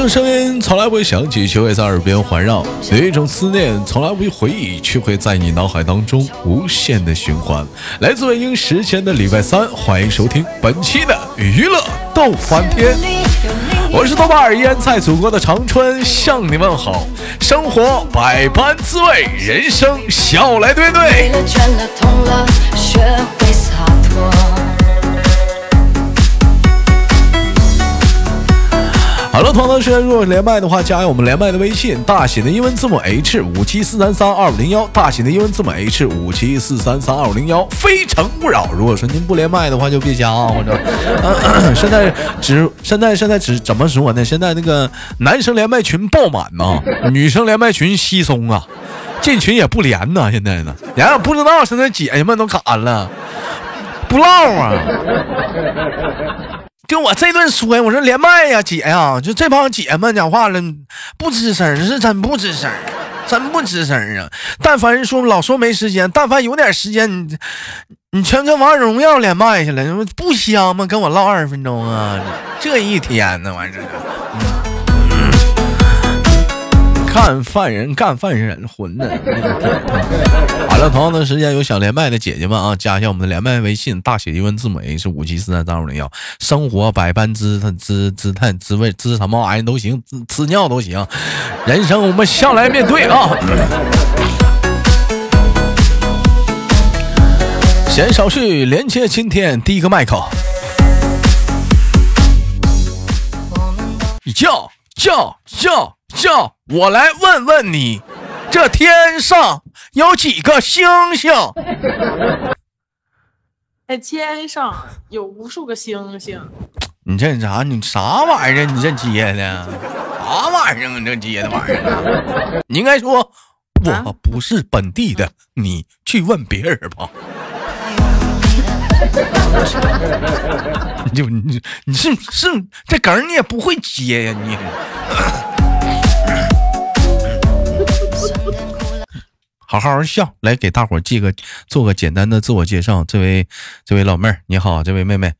这种声音从来不会响起，却会在耳边环绕；有一种思念从来不会回忆，却会在你脑海当中无限的循环。来自北京时间的礼拜三，欢迎收听本期的娱乐逗翻天，我是豆瓣儿，依然在祖国的长春向你问好。生活百般滋味，人生笑来对对。好了，同样时间，如果连麦的话，加我们连麦的微信，大写的英文字母 H 五七四三三二五零幺，大写的英文字母 H 五七四三三二五零幺，非诚勿扰。如果说您不连麦的话，就别加啊，或者，现在只现在现在只怎么说呢？现在那个男生连麦群爆满呐，女生连麦群稀松啊，进群也不连呐，现在呢，连不知道现在姐姐们都干了，不唠啊。就我这顿说呀，我说连麦呀，姐呀，就这帮姐们讲话了，不吱声，是真不吱声，真不吱声啊！但凡说老说没时间，但凡有点时间，你你全跟王者荣耀连麦去了，不香吗？跟我唠二十分钟啊，这一天呢，完事看犯人干犯人，混的。好了，同样的时间有想连麦的姐姐们啊，加一下我们的连麦微信，大写英文字母 A 是五七四三三五零幺。生活百般滋它滋滋态滋味滋什么玩意都行，滋尿都行。人生我们向来面对啊。闲少叙，连接今天第一个麦克。叫叫叫叫！我来问问你，这天上有几个星星？在天上有无数个星星。你这啥？你啥玩意儿？你这接的啥玩意儿？你这接的玩意儿？你应该说我不是本地的，你去问别人吧。你就你你是是这梗你也不会接呀你。好好笑，来给大伙儿记个做个简单的自我介绍。这位这位老妹儿你好，这位妹妹。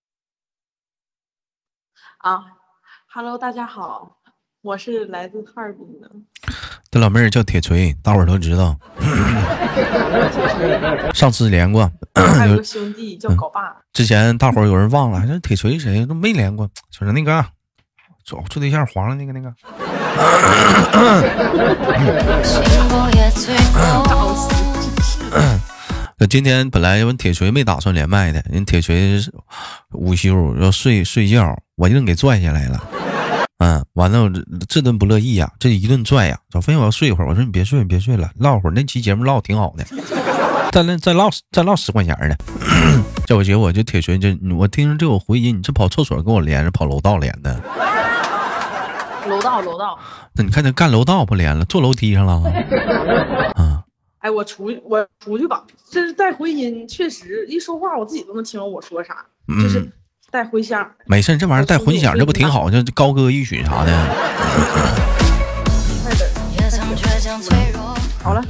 啊，Hello，大家好，我是来自哈尔滨的。这老妹儿叫铁锤，大伙儿都知道。上次连过。还有个兄弟叫狗爸。之前大伙儿有人忘了，这铁锤谁都没连过，就是那个找处对象黄了那个那个。那今天本来人铁锤没打算连麦的，人铁锤午休要睡睡觉，我就给拽下来了。嗯，完了这顿不乐意呀，这一顿拽呀，早非我要睡一会儿。我说你别睡，你别睡了，唠会儿。那期节目唠挺好的，再再唠再唠十块钱的。这我姐，我就铁锤这，我听着这有回音，你这跑厕所跟我连着，跑楼道连的。楼道，楼道。那你看他干楼道不连了，坐楼梯上了。啊！哎，我出去，我出去吧。这是带回音，确实一说话我自己都能听懂我说啥，就是带回响。没事，这玩意儿带混响，这不挺好？就高歌一曲啥的。好了。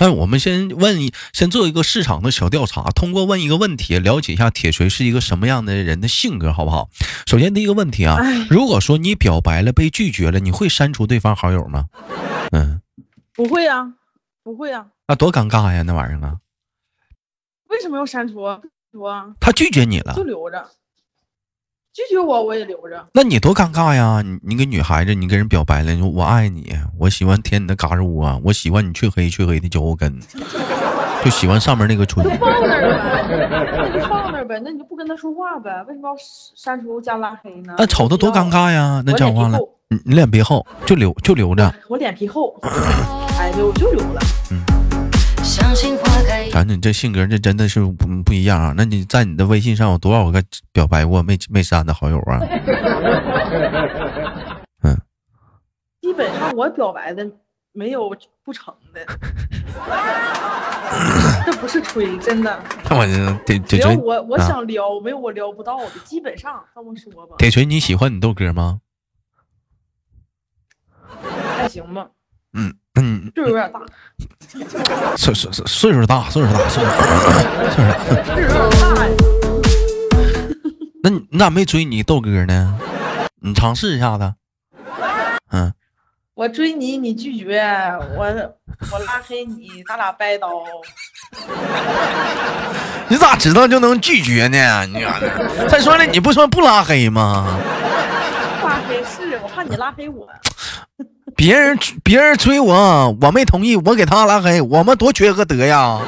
哎，我们先问一，先做一个市场的小调查，通过问一个问题，了解一下铁锤是一个什么样的人的性格，好不好？首先第一个问题啊，如果说你表白了被拒绝了，你会删除对方好友吗？嗯，不会啊，不会啊。那多尴尬呀，那玩意儿啊。为什么要删除？除啊？他拒绝你了，就留着。拒绝我，我也留着。那你多尴尬呀！你你个女孩子，你跟人表白了，你说我爱你，我喜欢舔你的嘎吱窝，我喜欢你黢黑黢黑的脚后跟，就喜欢上面那个唇。就放那儿呗，那就放那儿呗，那你就不跟他说话呗？为什么要删除加拉黑呢？那瞅他多尴尬呀！那讲话了，你你脸皮厚，就留就留着。我脸皮厚，哎，我就留了。嗯。咱你这性格，这真的是不不一样啊！那你在你的微信上有多少个表白过没没删的好友啊？嗯，基本上我表白的没有不成的，这不是吹，真的。我铁铁锤，我我想撩，没有我撩不到的，基本上这么说吧。铁锤，你喜欢你豆哥吗？还行吧。嗯嗯，岁数有点大，岁岁岁岁数大，岁数大，岁数大，岁数大呀。那你你咋没追你豆哥呢？你尝试一下子。嗯，我追你，你拒绝我，我拉黑你，咱俩掰刀。你咋知道就能拒绝呢？你再说了，你不说不拉黑吗？拉黑是我怕你拉黑我。别人别人追我，我没同意，我给他拉黑，我们多缺个德呀。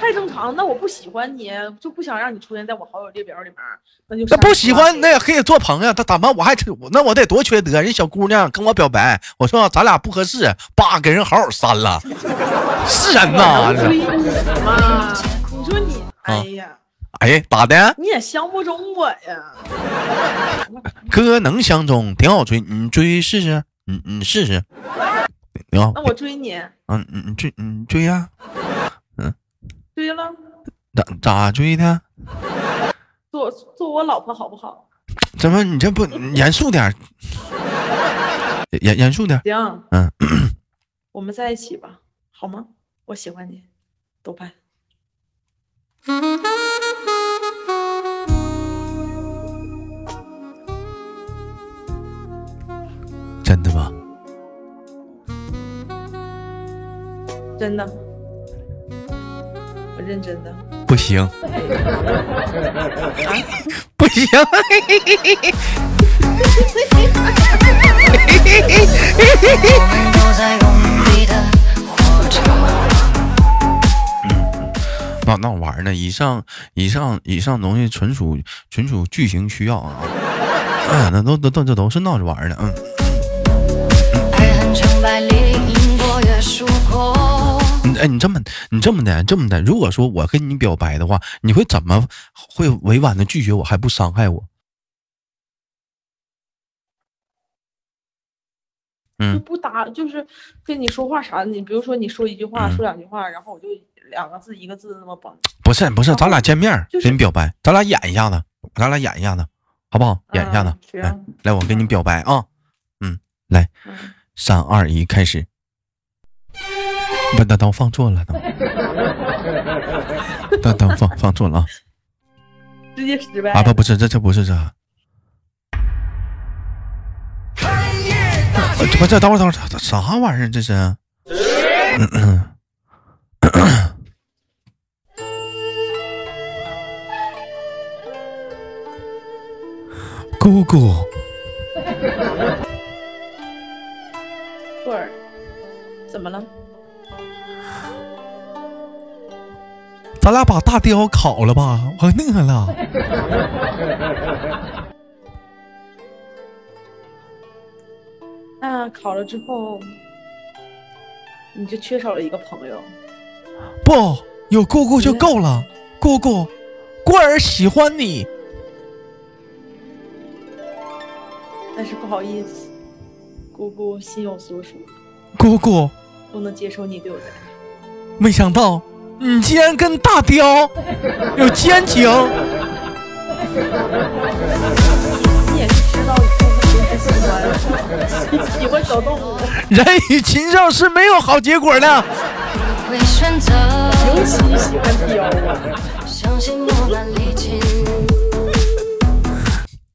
太正常，那我不喜欢你，就不想让你出现在我好友列表里面，那就那不喜欢那也可以做朋友。他怎么我还那我得多缺德？人小姑娘跟我表白，我说咱俩不合适，叭给人好好删了，是人呐？你说你，哎呀，哎咋的？你也相不中我呀？哥能相中，挺好追，你追试试，你你试试。那我追你。嗯你追你追呀。嗯追了，咋咋追的？做做我老婆好不好？怎么你这不严肃点？严严肃点。行，嗯，我们在一起吧，好吗？我喜欢你，豆瓣。真的吗？真的。我认真的不行，不行。那闹玩呢？以上以上以上东西纯属纯属剧情需要啊！嗯，那都都都这都是闹着玩的，嗯。哎，你这么你这么的这么的，如果说我跟你表白的话，你会怎么会委婉的拒绝我，还不伤害我？嗯，不搭，就是跟你说话啥的，你比如说你说一句话，说两句话，然后我就两个字一个字那么绑。不是不是，咱俩见面给你表白，咱俩演一下子，咱俩演一下子，好不好？演一下子，来来，我给你表白啊，嗯，来，三二一，开始。不，等等，放错了，等，等等，放放错了啊！直接失败啊！不，不是，这这不是这。不，这等会儿，等会儿，啥玩意儿？这是？嗯嗯。姑姑。过儿，怎么了？咱俩把大雕烤了吧，我饿了。那烤了之后，你就缺少了一个朋友。不，有姑姑就够了。姑姑，棍儿喜欢你。但是不好意思，姑姑心有所属。姑姑不能接受你对我的爱。没想到。你竟然跟大雕有奸情？你也是知道喜欢 喜欢小动物。人与禽兽是没有好结果的。尤其喜欢雕。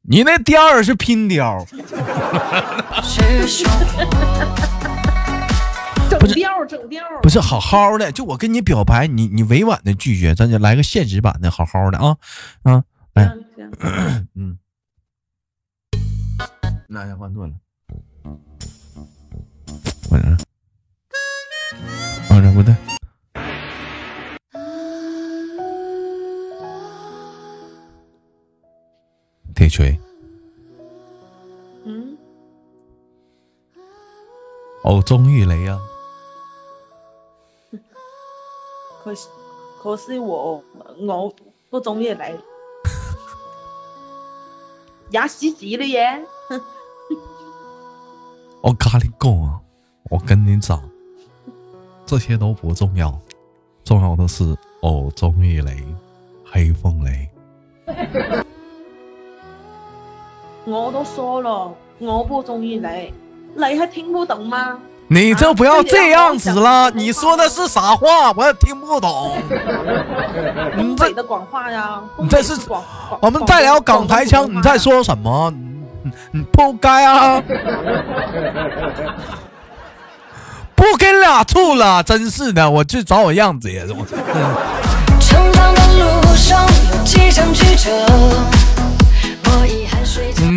你那雕也是拼雕。整调整调，不是好好的，就我跟你表白，你你委婉的拒绝，咱就来个现实版的，好好的啊啊，来，嗯，那先换段了，我这，我这不对，铁锤，嗯，哦，钟玉雷呀。可可是我我不中意你，牙洗洗了耶！我跟你讲啊，我跟你讲，这些都不重要，重要的是我中意你，黑凤梨。我都说了，我不中意你，你还听不懂吗？你就不要这样子了，你说的是啥话？我也听不懂。你这的广话呀？你这是我们再聊港台腔，你在说什么？你不该啊！不跟俩处了，真是的，我去找我样子呀！成长的路上有几程曲折。你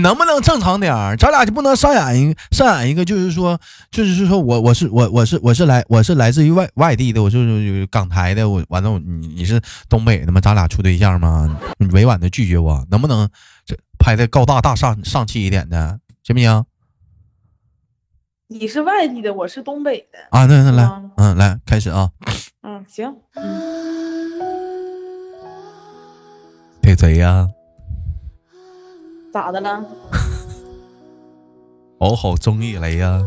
能不能正常点儿？咱俩就不能上演一上演一个，就是说，就是说我我是我我是我是来我是来自于外外地的，我就是港台的，我完了你你是东北的吗？咱俩处对象吗？你委婉的拒绝我，能不能这拍的高大大上上气一点的，行不行？你是外地的，我是东北的啊。那那来，嗯，来开始啊。嗯，行。对谁呀？咋的了？我好中意你呀！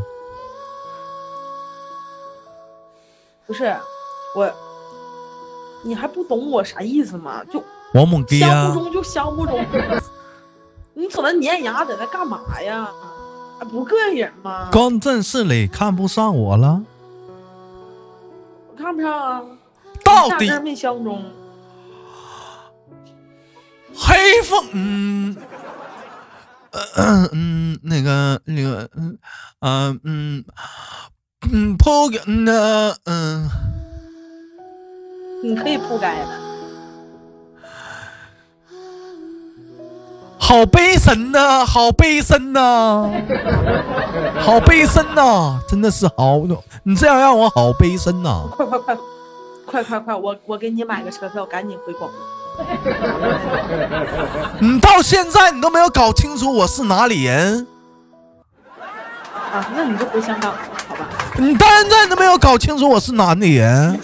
不是我，你还不懂我啥意思吗？就王猛爹相不中就相不中。你搁那粘牙，在那干嘛呀？不膈应人吗？刚正是你看不上我了？我看不上啊！到底没相中。黑风，嗯。嗯嗯，那个那个嗯啊嗯嗯铺盖呢嗯，你可以铺盖的。好悲深呐，好悲深呐，好悲深呐，真的是好，你这样让我好悲深呐！快快快，快快快，我我给你买个车票，赶紧回广州。你 到现在你都没有搞清楚我是哪里人啊？那你就回香港好吧？你到现在都没有搞清楚我是哪里人？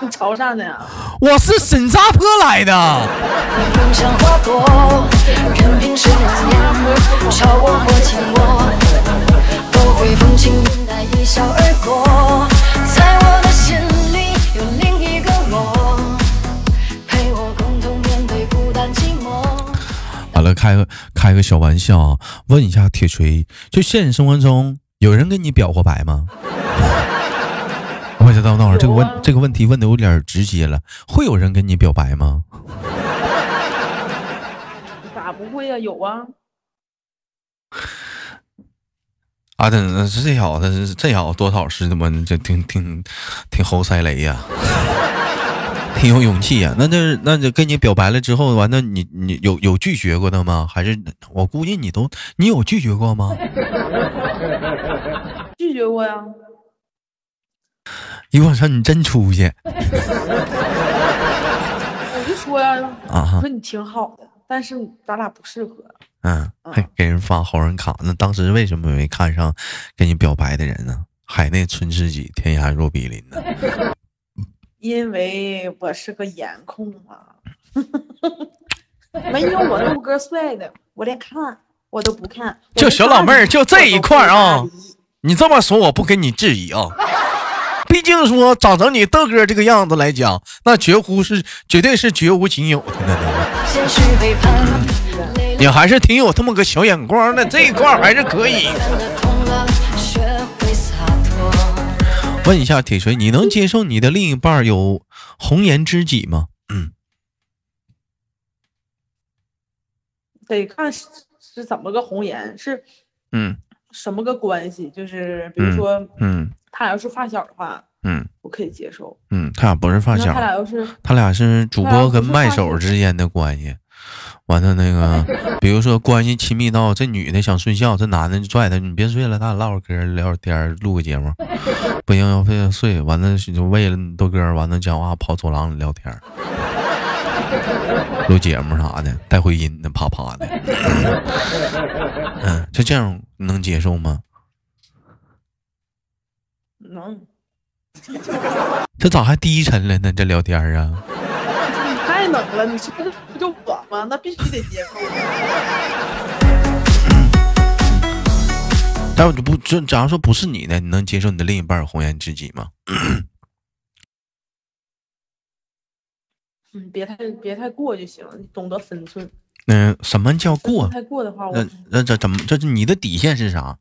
你潮汕的呀？我是新加坡来的。开个开个小玩笑啊，问一下铁锤，就现实生活中有人跟你表过白吗？我知道，等会儿这个问这个问题问的有点直接了，会有人跟你表白吗？咋不会呀？有啊！啊，这这小子，这小子多少是他妈这挺挺挺猴塞雷呀！挺有勇气呀，那那那就跟你表白了之后，完了你你有有拒绝过的吗？还是我估计你都你有拒绝过吗？拒绝过呀。一我说你真出息。我就说呀，啊，说你挺好的，但是咱俩不适合。嗯，还给人发好人卡，那当时为什么没看上跟你表白的人呢？海内存知己，天涯若比邻呢？因为我是个颜控啊，没有我豆哥帅的，我连看我都不看。就小老妹儿，就这一块啊，你这么说我不跟你质疑啊。毕竟说长成你豆哥这个样子来讲，那绝乎是绝对是绝无仅有的。你还是挺有这么个小眼光的，这一块还是可以。问一下铁锤，你能接受你的另一半有红颜知己吗？嗯，得看是是怎么个红颜，是嗯什么个关系？就是比如说，嗯，他俩要是发小的话，嗯，我可以接受。嗯，他俩不是发小，他俩要是他俩是主播跟麦手之间的关系。完了那个，比如说关系亲密到这女的想睡觉，这男的就拽她，你别睡了，咱俩唠会嗑，聊会天，录个节目。不行，要非要睡。完了就为了豆哥，完了讲话跑走廊里聊天，录节目啥的，带回音的，啪啪的。嗯，就这样能接受吗？能。这咋还低沉了呢？这聊天啊？太冷了，你说这不就我吗？那必须得接受。但我就不，就假如说不是你呢，你能接受你的另一半红颜知己吗？嗯，别太别太过就行，你懂得分寸。嗯，什么叫过？太过的话，那那这怎么？这是你的底线是啥？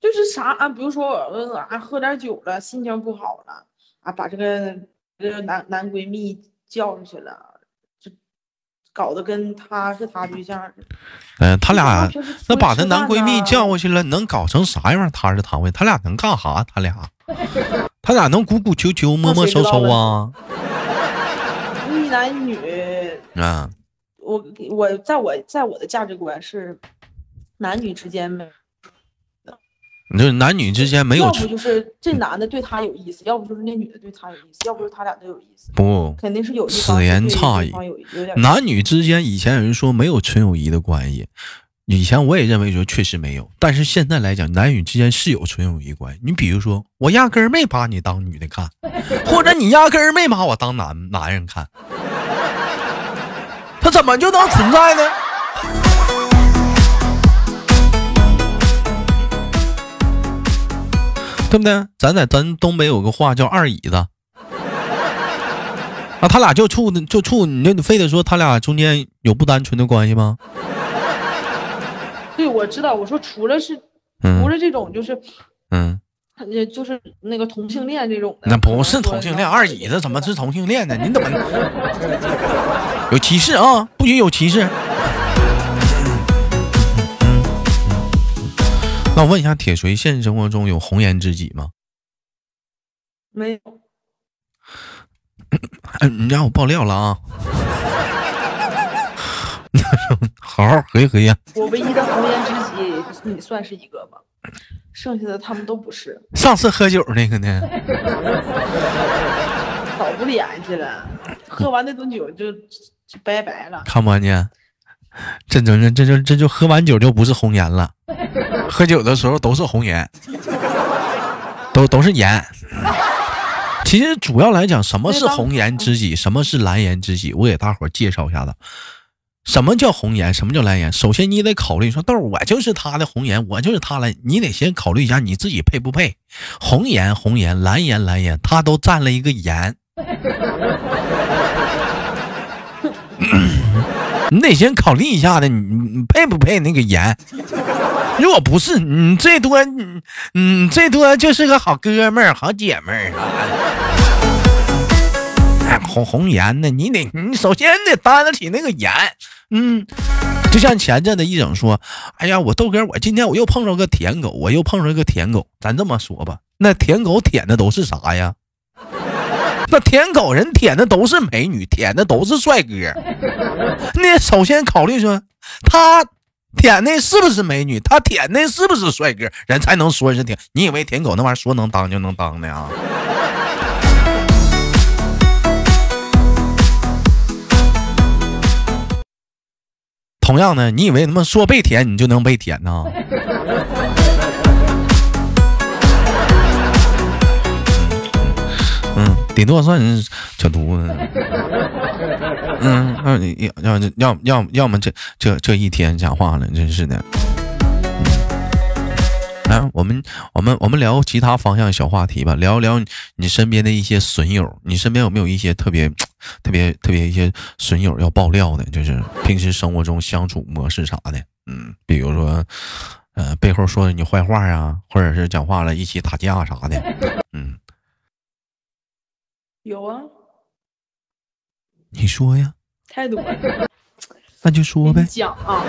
就是啥啊？比如说我啊，喝点酒了，心情不好了啊，把这个这个男男闺蜜叫出去了，就搞得跟他是他对象似的。嗯，他俩那把她男闺蜜叫过去了，能搞成啥样？他是他会他俩能干啥？他俩，他俩能鼓鼓秋秋、摸摸收收啊？一男女，啊，我我在我在我的价值观是，男女之间没你说男女之间没有要不就是这男的对她有意思，要不就是那女的对他有意思，要不就是他俩都有意思，不肯定是有一此言差矣男女之间，以前有人说没有纯友谊的关系，以前我也认为说确实没有，但是现在来讲，男女之间是有纯友谊关系。你比如说，我压根儿没把你当女的看，或者你压根儿没把我当男男人看，他怎么就能存在呢？对不对？咱在咱东北有个话叫二椅子，啊，他俩就处就处，你就你非得说他俩中间有不单纯的关系吗？对，我知道，我说除了是除嗯了这种就是嗯，呃就是那个同性恋这种的，那不是同性恋，二椅子怎么是同性恋呢？你怎么 有歧视啊？不许有歧视。那我问一下，铁锤现实生活中有红颜知己吗？没有？哎，你让我爆料了啊！好好合计合计啊，我唯一的红颜知己你算是一个吧，剩下的他们都不是，上次喝酒那个呢？早不联系了，喝完那顿酒就就拜拜了。看不看见？这这这这这这就喝完酒就不是红颜了，喝酒的时候都是红颜，都都是颜。其实主要来讲，什么是红颜知己，什么是蓝颜知己，我给大伙儿介绍一下子。什么叫红颜？什么叫蓝颜？首先你得考虑说，豆儿我就是他的红颜，我就是他蓝，你得先考虑一下你自己配不配。红颜红颜，蓝颜蓝颜，他都占了一个颜。你得先考虑一下的，你你配不配那个颜？如果不是，你最多你你最多就是个好哥们儿、好姐们儿。哎，红红颜呢？你得你首先得担得起那个颜。嗯，就像前阵子一整说，哎呀，我豆哥，我今天我又碰着个舔狗，我又碰着个舔狗。咱这么说吧，那舔狗舔的都是啥呀？那舔狗人舔的都是美女，舔的都是帅哥。那首先考虑说，他舔的是不是美女，他舔的是不是帅哥，人才能说是舔。你以为舔狗那玩意儿说能当就能当的啊？同样的，你以为他妈说被舔你就能被舔呢？嗯，顶多算是小犊子。嗯，那你要要要要么这这这一天讲话了，真是的。来，我们我们我们聊其他方向小话题吧，聊聊你身边的一些损友，你身边有没有一些特别特别特别一些损友要爆料的？就是平时生活中相处模式啥的，嗯，比如说呃背后说你坏话呀，或者是讲话了一起打架啥的，嗯，有啊，你说呀，太多了。那就说呗。你，讲啊，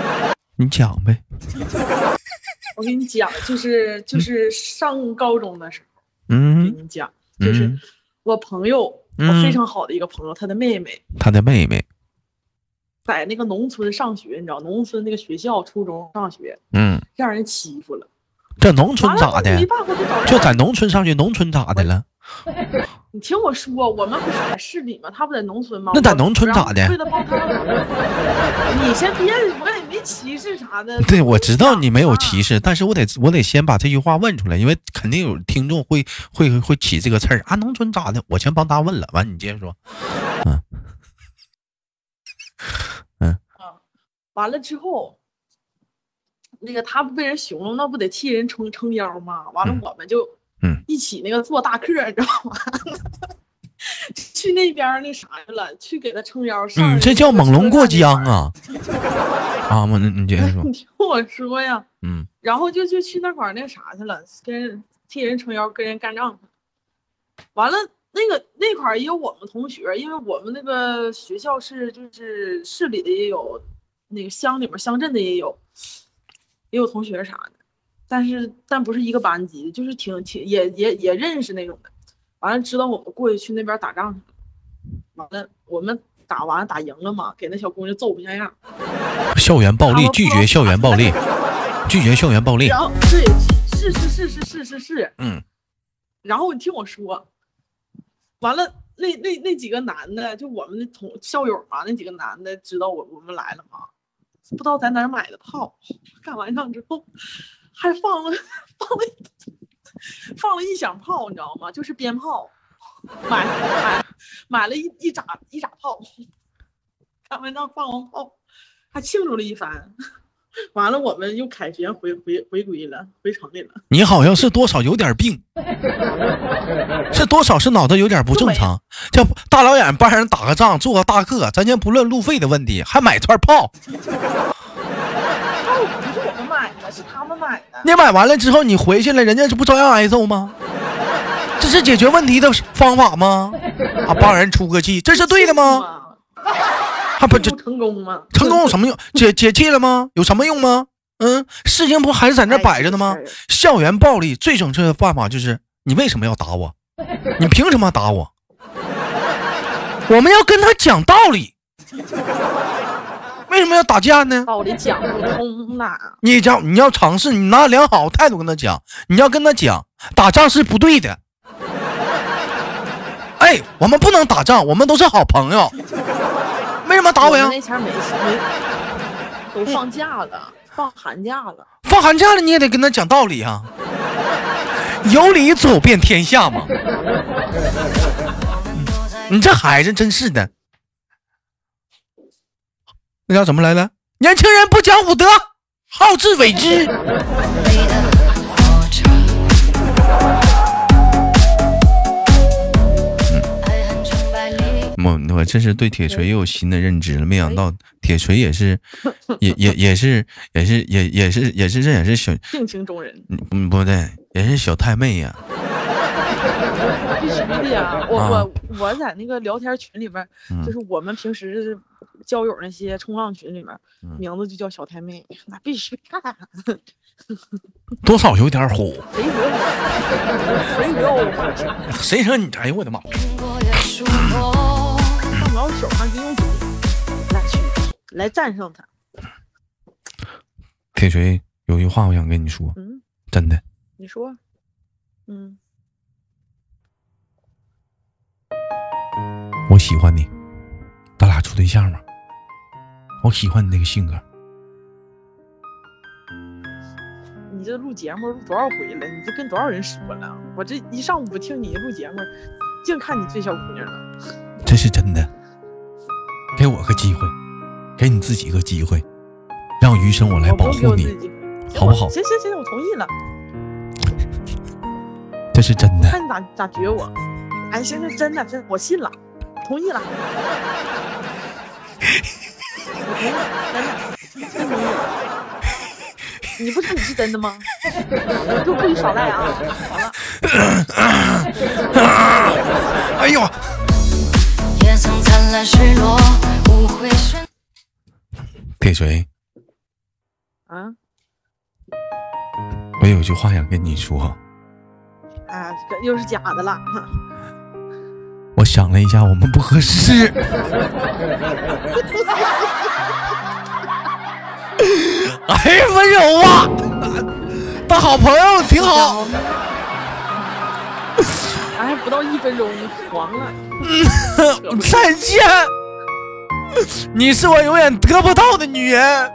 你讲呗，我跟你讲，就是就是上高中的时候，嗯。跟你讲，就是嗯。我朋友，我嗯非常好的一个朋友，他的妹妹。他的妹妹，在那个农村上学，你知道，农村那个学校初中上学，嗯，让人欺负了。这农村咋的？就在农村上学，农村咋的了？你听我说，我们不是在市里吗？他不在农村吗？那在农村咋的为了帮他，你先别，我也没歧视啥的。对，我知道你没有歧视。视，但是我得我得先把这句话问出来，因为肯定有听众会会会起这个刺儿啊，农村咋的？我先帮他问了，完你接着说。嗯。嗯完了之后，那个他不被人熊了，那不得替人撑撑腰吗？完了嗯，我们就嗯一起那个做大客，你知道吗？去那边那啥去了，去给他撑腰。上嗯，这叫猛龙过江！啊！啊，我你接着说 你。听我说呀，嗯然后就就去那块儿那啥去了，跟替人撑腰，跟人干仗。完了，那个那块儿也有我们同学，因为我们那个学校是就是市里的也有，那个乡里面乡镇的也有，也有同学啥的，但是但不是一个班级，就是挺挺也也也认识那种的。完了知道我们过去去那边打仗去了，完了我们打完打赢了嘛，给那小姑娘揍不像样。校园暴力，拒绝校园暴力，拒绝校园暴力。然后对，是是是是是是是，嗯。然后你听我说。完了，那那那几个男的，就我们的同校友嘛，那几个男的知道我我们来了吗？不知道在哪儿买的炮，干完仗之后还放了放了放了一响炮，你知道吗？就是鞭炮，买买买了一一扎一扎炮，他们那放完炮还庆祝了一番。完了，我们又凯旋回回回归了，回城里了。你好像是多少有点病，是多少是脑子有点不正常。叫大老远帮人打个仗，做个大客，咱先不论路费的问题，还买串炮。是他们买的。你买完了之后，你回去了，人家这不照样挨揍吗？这是解决问题的方法吗？啊，帮人出个气，这是对的吗？还不就成功吗？成功有什么用？解解气了吗？有什么用吗？嗯，事情不还是在那摆着呢吗？校园暴力最正确的办法就是：你为什么要打我？你凭什么打我？我们要跟他讲道理。为什么要打架呢？道理讲不通呐。你讲，你要尝试，你拿良好态度跟他讲。你要跟他讲，打仗是不对的。哎，我们不能打仗，我们都是好朋友。为什么打我呀？那前没没都放假了，放寒假了。放寒假了，你也得跟他讲道理啊！有理走遍天下嘛。你这孩子真是的，那叫怎么来的？年轻人不讲武德，好自为之。我我这是对铁锤又有新的认知了，没想到铁锤也是，也也也是也是也也是也是这也是小性情中人，嗯不对，也是小太妹呀。必须的呀，我我我在那个聊天群里面，就是我们平时交友那些冲浪群里面，名字就叫小太妹，那必须看。多少有点虎。谁惹我？谁惹你？哎呦我的妈！放不了手还得用嘴来去来战胜他。铁锤有句话我想跟你说，嗯，真的。你说，嗯，我喜欢你，咱俩处对象吗？我喜欢你那个性格。你这录节目录多少回了？你这跟多少人说了？我这一上午不听你录节目，净看你追小姑娘了。这是真的。给我个机会，给你自己一个机会，让余生我来保护你，好不好？行行行，我同意了。这是真的。看你咋咋撅我？哎，行行，真的真，我信了，同意了。我同意，真的，真同意。你不说你是真的吗？就不许耍赖啊！好了。哎呦。给谁，啊，我有句话想跟你说。啊，又是假的了。我想了一下，我们不合适。哎，温柔啊，当好朋友挺好。哎不到一分钟，黄了。再见，你是我永远得不到的女人。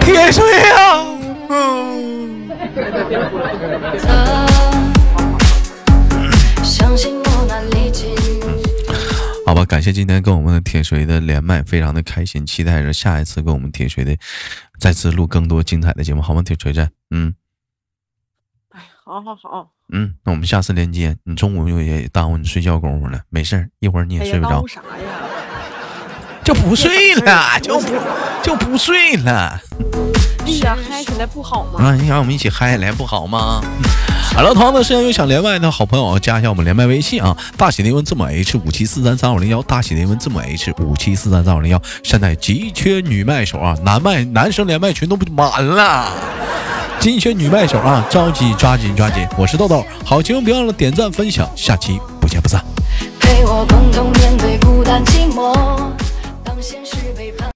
铁锤啊！好吧，感谢今天跟我们的铁锤的连麦，非常的开心，期待着下一次跟我们铁锤的再次录更多精彩的节目，好吗？铁锤子，嗯，哎，好好好，嗯，那我们下次连接，你中午又也耽误你睡觉功夫了，没事一会儿你也睡不着，啥呀？就不睡了，就不就不睡了。对呀，嗨起来不好吗？啊，你想我们一起嗨起来不好吗？好了，同样的时间有想连麦的好朋友，加一下我们连麦微信啊，大写的英文字母 H 五七四三三五零幺，大写的英文字母 H 五七四三三五零幺。现在急缺女麦手啊，男麦男生连麦群都不满了，急缺女麦手啊，着急抓紧抓紧！我是豆豆，好节目别忘了点赞分享，下期不见不散。陪我共同面对孤单寂寞。当现实